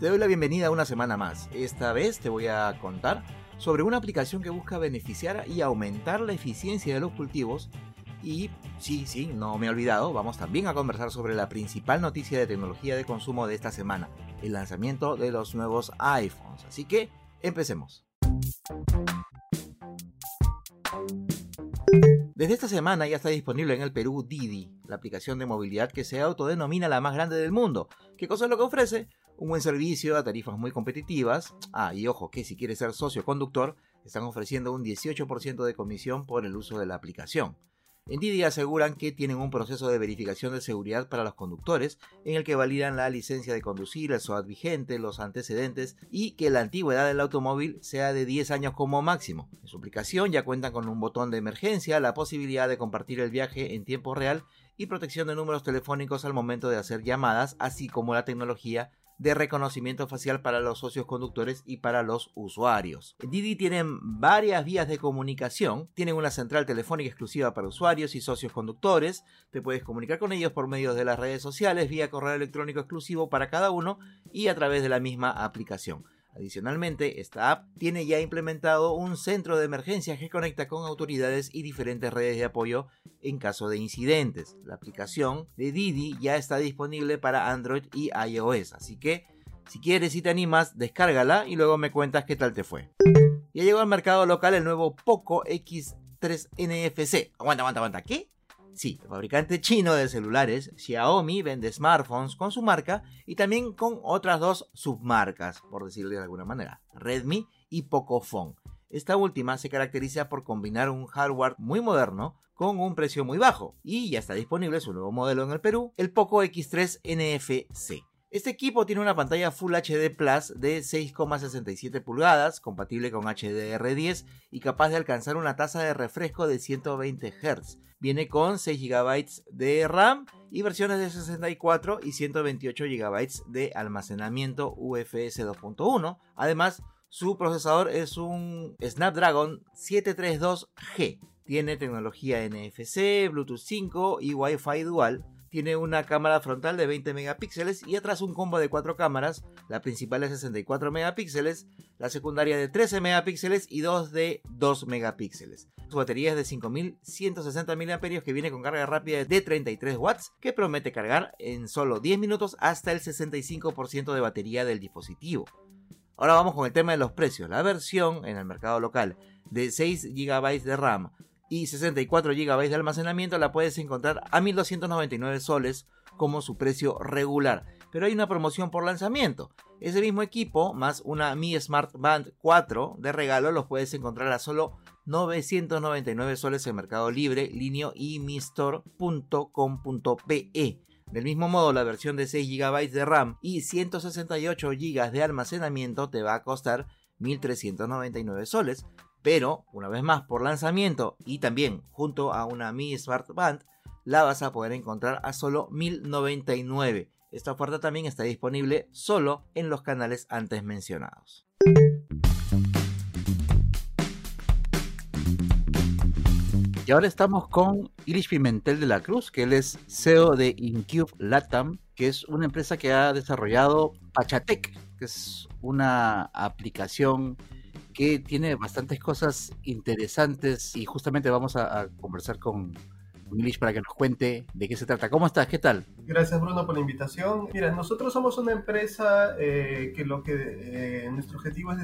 Te doy la bienvenida una semana más. Esta vez te voy a contar sobre una aplicación que busca beneficiar y aumentar la eficiencia de los cultivos. Y sí, sí, no me he olvidado, vamos también a conversar sobre la principal noticia de tecnología de consumo de esta semana, el lanzamiento de los nuevos iPhones. Así que, empecemos. Desde esta semana ya está disponible en el Perú Didi, la aplicación de movilidad que se autodenomina la más grande del mundo. ¿Qué cosa es lo que ofrece? Un buen servicio a tarifas muy competitivas. Ah, y ojo que si quieres ser socio conductor, están ofreciendo un 18% de comisión por el uso de la aplicación. En Didi aseguran que tienen un proceso de verificación de seguridad para los conductores, en el que validan la licencia de conducir, el SOAT vigente, los antecedentes y que la antigüedad del automóvil sea de 10 años como máximo. En su aplicación ya cuentan con un botón de emergencia, la posibilidad de compartir el viaje en tiempo real y protección de números telefónicos al momento de hacer llamadas, así como la tecnología de reconocimiento facial para los socios conductores y para los usuarios. Didi tienen varias vías de comunicación, tienen una central telefónica exclusiva para usuarios y socios conductores, te puedes comunicar con ellos por medio de las redes sociales, vía correo electrónico exclusivo para cada uno y a través de la misma aplicación. Adicionalmente, esta app tiene ya implementado un centro de emergencias que conecta con autoridades y diferentes redes de apoyo en caso de incidentes. La aplicación de Didi ya está disponible para Android y iOS, así que si quieres y te animas, descárgala y luego me cuentas qué tal te fue. Ya llegó al mercado local el nuevo Poco X3 NFC. Aguanta, aguanta, aguanta. ¿Qué? Sí, el fabricante chino de celulares, Xiaomi, vende smartphones con su marca y también con otras dos submarcas, por decirlo de alguna manera, Redmi y Pocophone. Esta última se caracteriza por combinar un hardware muy moderno con un precio muy bajo y ya está disponible su nuevo modelo en el Perú, el Poco X3 NFC. Este equipo tiene una pantalla Full HD Plus de 6,67 pulgadas, compatible con HDR10 y capaz de alcanzar una tasa de refresco de 120 Hz. Viene con 6 GB de RAM y versiones de 64 y 128 GB de almacenamiento UFS 2.1. Además, su procesador es un Snapdragon 732G. Tiene tecnología NFC, Bluetooth 5 y Wi-Fi dual tiene una cámara frontal de 20 megapíxeles y atrás un combo de 4 cámaras, la principal de 64 megapíxeles, la secundaria de 13 megapíxeles y dos de 2 megapíxeles. Su batería es de 5160 mAh que viene con carga rápida de 33 watts que promete cargar en solo 10 minutos hasta el 65% de batería del dispositivo. Ahora vamos con el tema de los precios. La versión en el mercado local de 6 GB de RAM y 64 GB de almacenamiento la puedes encontrar a 1299 soles como su precio regular. Pero hay una promoción por lanzamiento. Ese mismo equipo más una Mi Smart Band 4 de regalo los puedes encontrar a solo 999 soles en Mercado Libre, Linio y mistore.com.pe. Del mismo modo, la versión de 6 GB de RAM y 168 GB de almacenamiento te va a costar 1.399 soles, pero una vez más por lanzamiento y también junto a una Mi Smart Band la vas a poder encontrar a solo 1099. Esta oferta también está disponible solo en los canales antes mencionados. Y ahora estamos con Irish Pimentel de la Cruz, que él es CEO de Incube Latam, que es una empresa que ha desarrollado Pachatec, que es una aplicación que tiene bastantes cosas interesantes y justamente vamos a, conversar con Milish para que nos cuente de qué se trata. ¿Cómo estás? ¿Qué tal? Gracias Bruno por la invitación. Mira, nosotros somos una empresa eh, que lo que eh, nuestro objetivo es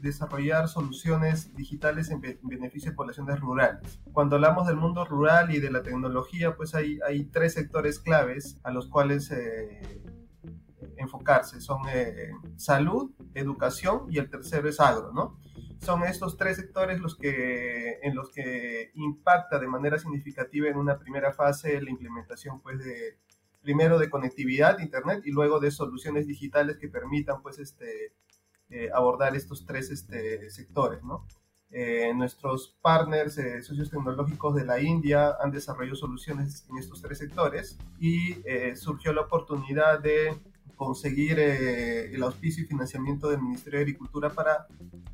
desarrollar soluciones digitales en, beneficio de poblaciones rurales. Cuando hablamos del mundo rural y de la tecnología, pues hay, hay tres sectores claves a los cuales eh, enfocarse. Son salud, educación y el tercero es agro, ¿no? Son estos tres sectores los que, en los que impacta de manera significativa en una primera fase la implementación pues de primero de conectividad internet y luego de soluciones digitales que permitan pues este eh, abordar estos tres este, sectores, ¿no? Eh, nuestros partners, eh, socios tecnológicos de la India han desarrollado soluciones en estos tres sectores y surgió la oportunidad de conseguir el auspicio y financiamiento del Ministerio de Agricultura para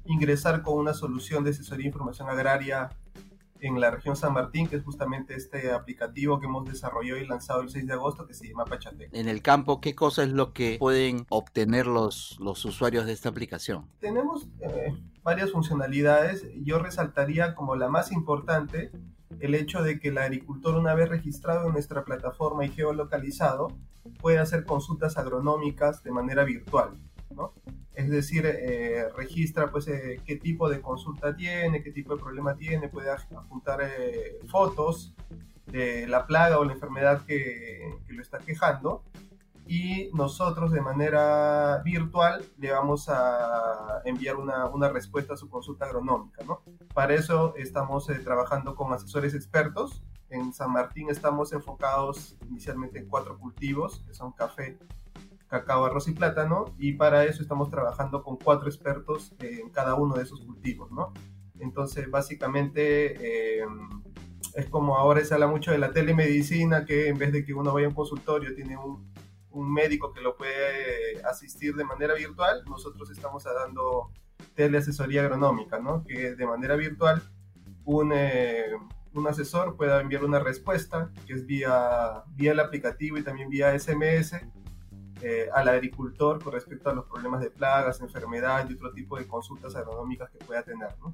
ingresar con una solución de asesoría e información agraria en la región San Martín, que es justamente este aplicativo que hemos desarrollado y lanzado el 6 de agosto que se llama Pachatec. En el campo, ¿qué cosa es lo que pueden obtener los, los usuarios de esta aplicación? Tenemos eh, varias funcionalidades. Yo resaltaría como la más importante el hecho de que el agricultor, una vez registrado en nuestra plataforma y geolocalizado, puede hacer consultas agronómicas de manera virtual. ¿no? es decir, eh, registra pues eh, qué tipo de consulta tiene, qué tipo de problema tiene, puede apuntar eh, fotos de la plaga o la enfermedad que, lo está quejando y nosotros de manera virtual le vamos a enviar una, una respuesta a su consulta agronómica. ¿no? Para eso estamos trabajando con asesores expertos. En San Martín estamos enfocados inicialmente en cuatro cultivos, que son café, cacao, arroz y plátano, y para eso estamos trabajando con cuatro expertos en cada uno de esos cultivos, ¿no? Entonces, básicamente, eh, es como ahora se habla mucho de la telemedicina, que en vez de que uno vaya a un consultorio, tiene un, un médico que lo puede asistir de manera virtual, nosotros estamos dando teleasesoría agronómica, ¿no? Que de manera virtual un, eh, un asesor pueda enviar una respuesta, que es vía, vía el aplicativo y también vía SMS, eh, al agricultor con respecto a los problemas de plagas, enfermedades y otro tipo de consultas agronómicas que pueda tener. ¿no?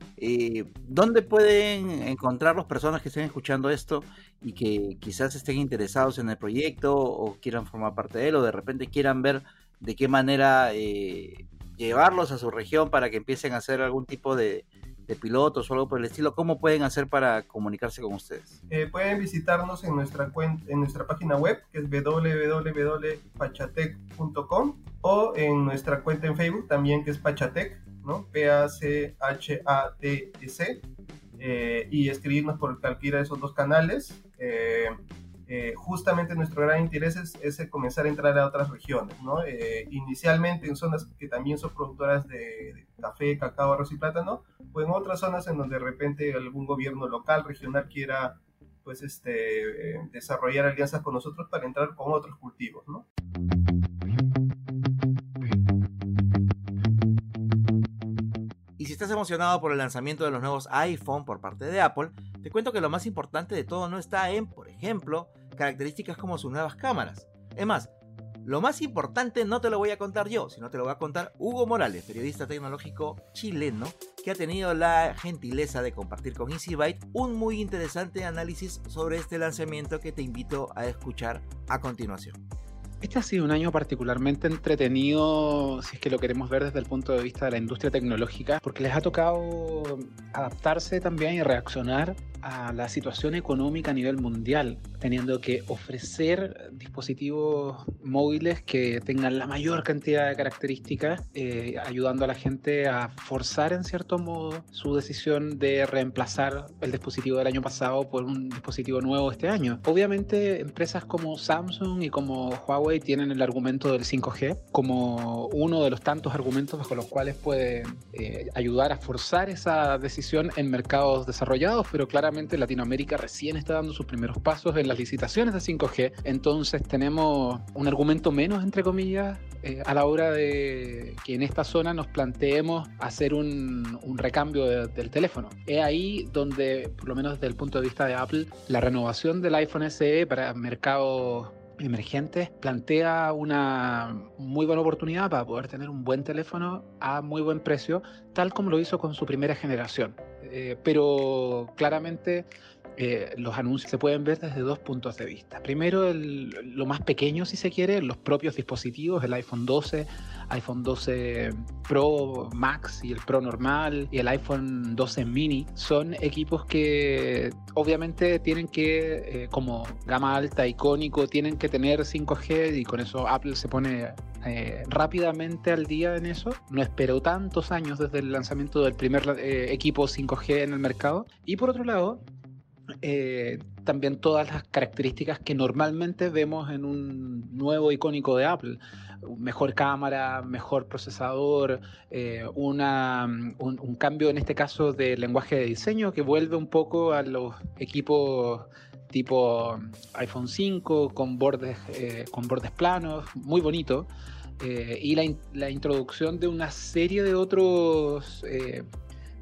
¿Dónde pueden encontrar las personas que estén escuchando esto y que quizás estén interesados en el proyecto o quieran formar parte de él o de repente quieran ver de qué manera eh, llevarlos a su región para que empiecen a hacer algún tipo de, de pilotos o algo por el estilo, ¿cómo pueden hacer para comunicarse con ustedes? Eh, pueden visitarnos en nuestra, en nuestra página web, que es www.pachatec.com, o en nuestra cuenta en Facebook también, que es Pachatec, ¿no? P-A-C-H-A-T-E-C, eh, y escribirnos por cualquiera de esos dos canales. Eh, eh, justamente nuestro gran interés es, comenzar a entrar a otras regiones, ¿no? Eh, inicialmente en zonas que también son productoras de, café, cacao, arroz y plátano, o en otras zonas en donde de repente algún gobierno local, regional quiera pues este, eh, desarrollar alianzas con nosotros para entrar con otros cultivos, ¿no? Y si estás emocionado por el lanzamiento de los nuevos iPhone por parte de Apple, te cuento que lo más importante de todo no está en, ejemplo, características como sus nuevas cámaras. Es más, lo más importante no te lo voy a contar yo, sino te lo va a contar Hugo Morales, periodista tecnológico chileno, que ha tenido la gentileza de compartir con EasyByte un muy interesante análisis sobre este lanzamiento que te invito a escuchar a continuación. Este ha sido un año particularmente entretenido, si es que lo queremos ver desde el punto de vista de la industria tecnológica, porque les ha tocado adaptarse también y reaccionar a la situación económica a nivel mundial, teniendo que ofrecer dispositivos móviles que tengan la mayor cantidad de características, eh, ayudando a la gente a forzar en cierto modo su decisión de reemplazar el dispositivo del año pasado por un dispositivo nuevo este año. Obviamente empresas como Samsung y como Huawei tienen el argumento del 5G como uno de los tantos argumentos bajo los cuales pueden eh, ayudar a forzar esa decisión en mercados desarrollados, pero claramente Latinoamérica recién está dando sus primeros pasos en las licitaciones de 5G, entonces tenemos un argumento menos, entre comillas, eh, a la hora de que en esta zona nos planteemos hacer un, recambio del teléfono. Es ahí donde, por lo menos desde el punto de vista de Apple, la renovación del iPhone SE para mercados emergentes plantea una muy buena oportunidad para poder tener un buen teléfono a muy buen precio, tal como lo hizo con su primera generación. Eh, pero claramente eh, los anuncios se pueden ver desde dos puntos de vista. Primero, lo más pequeño, si se quiere, los propios dispositivos, el iPhone 12, iPhone 12 Pro Max y el Pro normal y el iPhone 12 mini, son equipos que obviamente tienen que, eh, como gama alta, icónico, tienen que tener 5G y con eso Apple se pone eh, rápidamente al día en eso. No esperó tantos años desde el lanzamiento del primer equipo 5G en el mercado. Y por otro lado, eh, también todas las características que normalmente vemos en un nuevo icónico de Apple. mejor cámara, mejor procesador, eh, una, un, cambio en este caso de lenguaje de diseño que vuelve un poco a los equipos tipo iPhone 5 con bordes, eh, con bordes planos, muy bonito. Y la, la, introducción de una serie de otros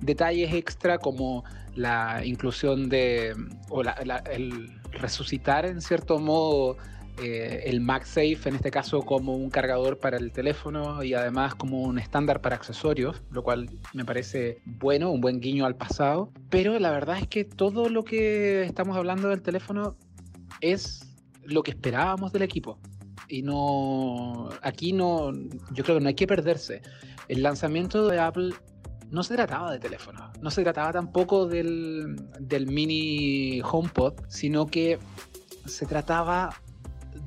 detalles extra como la inclusión de, o la, el resucitar en cierto modo eh, el MagSafe en este caso como un cargador para el teléfono y además como un estándar para accesorios, lo cual me parece bueno, un buen guiño al pasado. Pero la verdad es que todo lo que estamos hablando del teléfono es lo que esperábamos del equipo. Y no, aquí no, yo creo que no hay que perderse. El lanzamiento de Apple no se trataba de teléfono, no se trataba tampoco del, del mini HomePod, sino que se trataba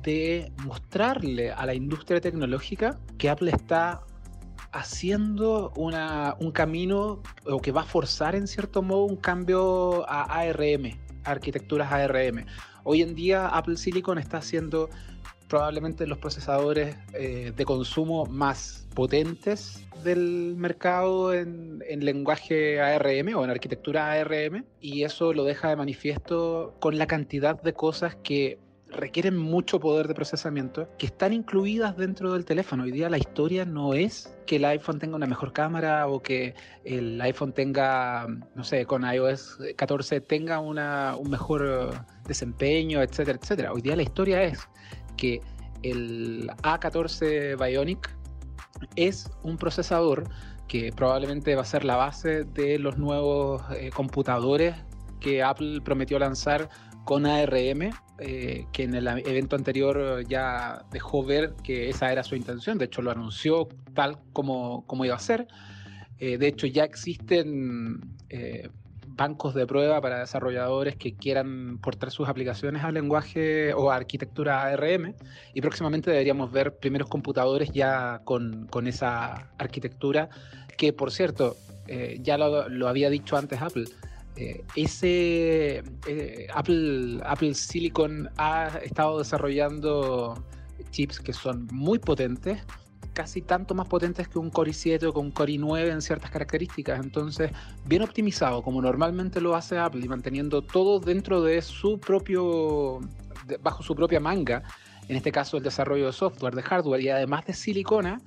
de mostrarle a la industria tecnológica que Apple está haciendo una, un camino o que va a forzar en cierto modo un cambio a ARM, arquitecturas ARM. Hoy en día Apple Silicon está haciendo probablemente los procesadores eh, de consumo más potentes del mercado en, en, lenguaje ARM o en arquitectura ARM y eso lo deja de manifiesto con la cantidad de cosas que requieren mucho poder de procesamiento que están incluidas dentro del teléfono. Hoy día la historia no es que el iPhone tenga una mejor cámara o que el iPhone tenga, no sé, con iOS 14 tenga una, un mejor desempeño, etcétera, etcétera. Hoy día la historia es que el A14 Bionic es un procesador que probablemente va a ser la base de los nuevos eh, computadores que Apple prometió lanzar con ARM, eh, que en el evento anterior ya dejó ver que esa era su intención, de hecho lo anunció tal como, como iba a ser. Eh, de hecho ya existen bancos de prueba para desarrolladores que quieran portar sus aplicaciones al lenguaje o a arquitectura ARM y próximamente deberíamos ver primeros computadores ya con, con esa arquitectura que por cierto eh, ya lo, lo había dicho antes Apple eh, ese eh, Apple, Apple Silicon ha estado desarrollando chips que son muy potentes, casi tanto más potentes que un Core i7 o que un Core i9 en ciertas características. Entonces, bien optimizado, como normalmente lo hace Apple, y manteniendo todo dentro de su propio, bajo su propia manga, en este caso el desarrollo de software, de hardware y además de silicona,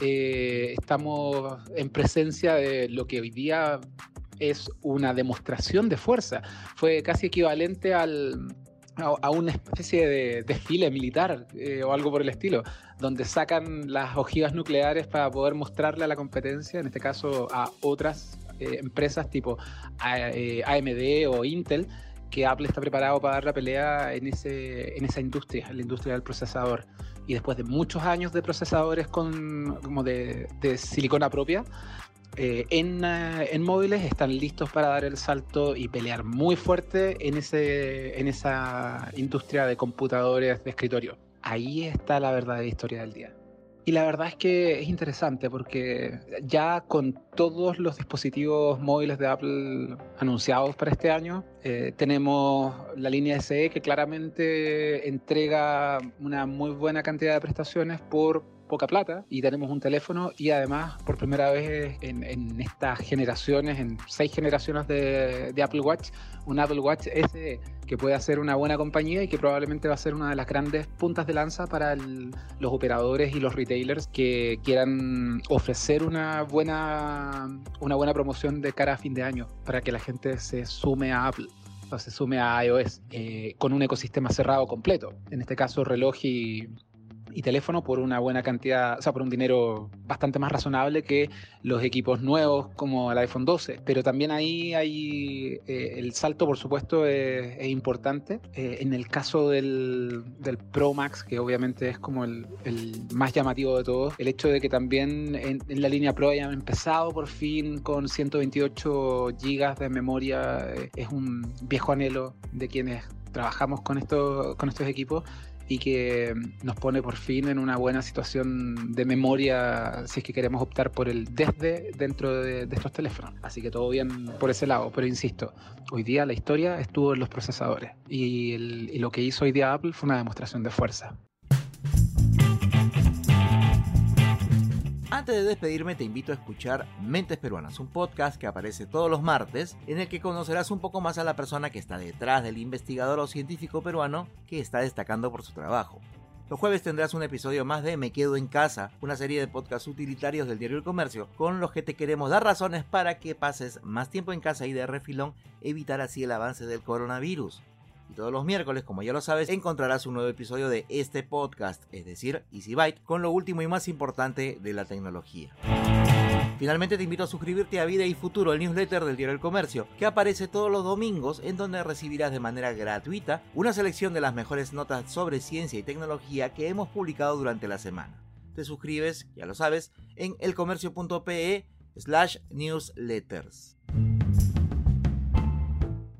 eh, estamos en presencia de lo que hoy día es una demostración de fuerza. Fue casi equivalente al, a, una especie de desfile militar eh, o algo por el estilo, donde sacan las ojivas nucleares para poder mostrarle a la competencia, en este caso a otras eh, empresas tipo eh, AMD o Intel, que Apple está preparado para dar la pelea en, ese, en esa industria, en la industria del procesador. Y después de muchos años de procesadores con, como de, de silicona propia, eh, en, uh, en, móviles están listos para dar el salto y pelear muy fuerte en, ese, en esa industria de computadores de escritorio. Ahí está la verdadera historia del día. Y la verdad es que es interesante porque ya con todos los dispositivos móviles de Apple anunciados para este año, eh, tenemos la línea SE que claramente entrega una muy buena cantidad de prestaciones por poca plata y tenemos un teléfono y además por primera vez en, en estas generaciones, en seis generaciones de, de, Apple Watch, un Apple Watch SE que puede hacer una buena compañía y que probablemente va a ser una de las grandes puntas de lanza para el, los operadores y los retailers que quieran ofrecer una buena, una buena promoción de cara a fin de año para que la gente se sume a Apple o se sume a iOS eh, con un ecosistema cerrado completo. En este caso, reloj y, y teléfono por una buena cantidad, o sea, por un dinero bastante más razonable que los equipos nuevos como el iPhone 12. Pero también ahí hay eh, el salto, por supuesto, es, es importante. Eh, en el caso del, del, Pro Max, que obviamente es como el, el, más llamativo de todos, el hecho de que también en, en, la línea Pro hayan empezado por fin con 128 GB de memoria eh, es un viejo anhelo de quienes trabajamos con, esto, con estos equipos y que nos pone por fin en una buena situación de memoria si es que queremos optar por el desde dentro de, estos teléfonos. Así que todo bien por ese lado, pero insisto, hoy día la historia estuvo en los procesadores y, el, y lo que hizo hoy día Apple fue una demostración de fuerza. Antes de despedirme te invito a escuchar Mentes Peruanas, un podcast que aparece todos los martes en el que conocerás un poco más a la persona que está detrás del investigador o científico peruano que está destacando por su trabajo. Los jueves tendrás un episodio más de Me Quedo en Casa, una serie de podcasts utilitarios del diario El Comercio, con los que te queremos dar razones para que pases más tiempo en casa y de refilón evitar así el avance del coronavirus. Y todos los miércoles, como ya lo sabes, encontrarás un nuevo episodio de este podcast, es decir, Easy Byte, con lo último y más importante de la tecnología. Finalmente te invito a suscribirte a Vida y Futuro, el newsletter del diario El Comercio, que aparece todos los domingos en donde recibirás de manera gratuita una selección de las mejores notas sobre ciencia y tecnología que hemos publicado durante la semana. Te suscribes, ya lo sabes, en elcomercio.pe slash newsletters.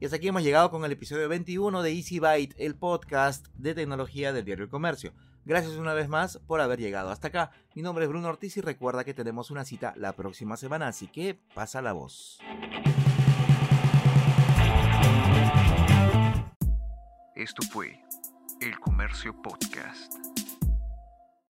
Y hasta aquí hemos llegado con el episodio 21 de Easy Byte, el podcast de tecnología del diario El Comercio. Gracias una vez más por haber llegado hasta acá. Mi nombre es Bruno Ortiz y recuerda que tenemos una cita la próxima semana, así que pasa la voz. Esto fue El Comercio Podcast.